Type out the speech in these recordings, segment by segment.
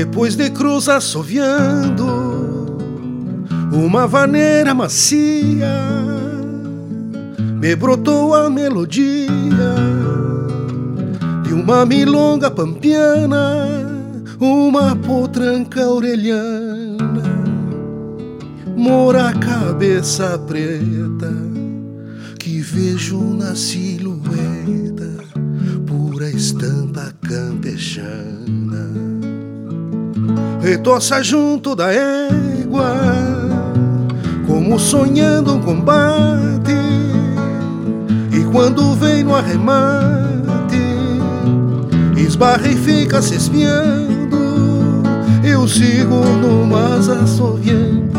Depois de cruz assoviando uma vaneira macia, me brotou a melodia de uma milonga pampiana, uma potranca orelhana, mora cabeça preta que vejo na silhueta, pura estampa campechana retoça junto da égua, como sonhando um combate. E quando vem no arremate, esbarra e fica se espiando. Eu sigo no mas assoviando,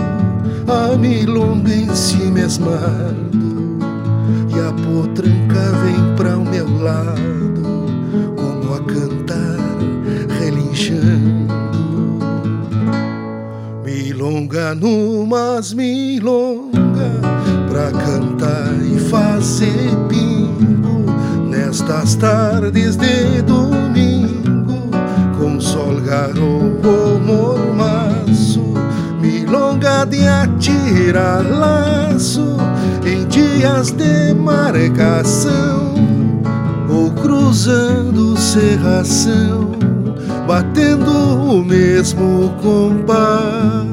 a milonga em si mesmado. E a potranca vem pra o meu lado, milonga numas milonga pra cantar e fazer pingo nestas tardes de domingo. Com sol garoto mormaço milonga de atirar laço em dias de marcação. Ou cruzando serração batendo o mesmo compasso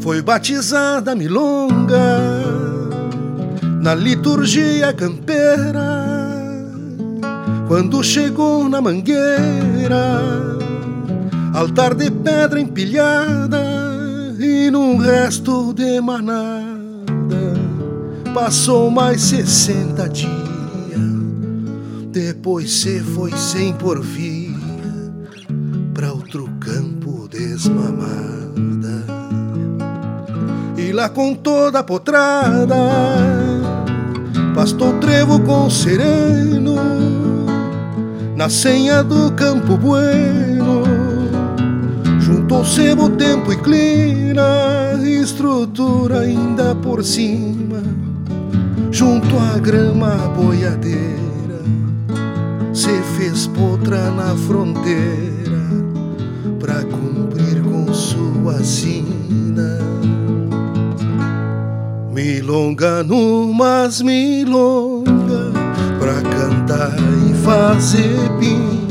foi batizada milonga na liturgia campeira quando chegou na mangueira altar de pedra empilhada e num resto de manada passou mais sessenta dias. Depois se foi sem porvia para outro campo desmamada. E lá com toda a potrada pastou trevo com sereno na senha do campo bueno Sebo, tempo e clima, estrutura ainda por cima. Junto à grama boiadeira, se fez potra na fronteira pra cumprir com sua sina. Milonga numas milonga pra cantar e fazer pingo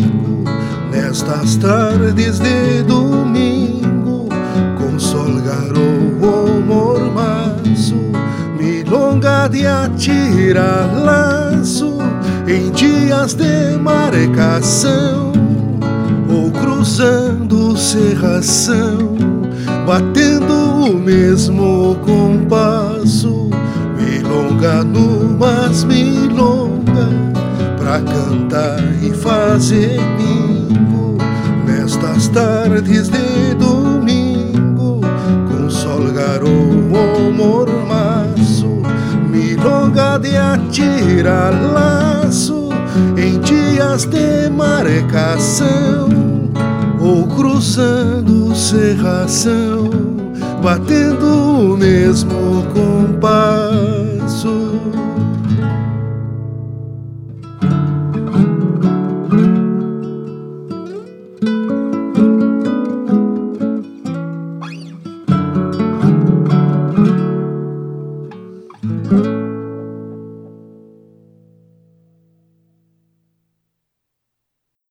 nestas tardes de domingo, com sol garoto mormaço, milonga de atirar laço, em dias de marcação, ou cruzando serração, batendo o mesmo compasso, milonga numas milonga, pra cantar e fazer bingo nestas tardes de domingo, com sol garoto mormaço, milonga de atirar laço em dias de marcação ou cruzando serração, batendo o mesmo compasso.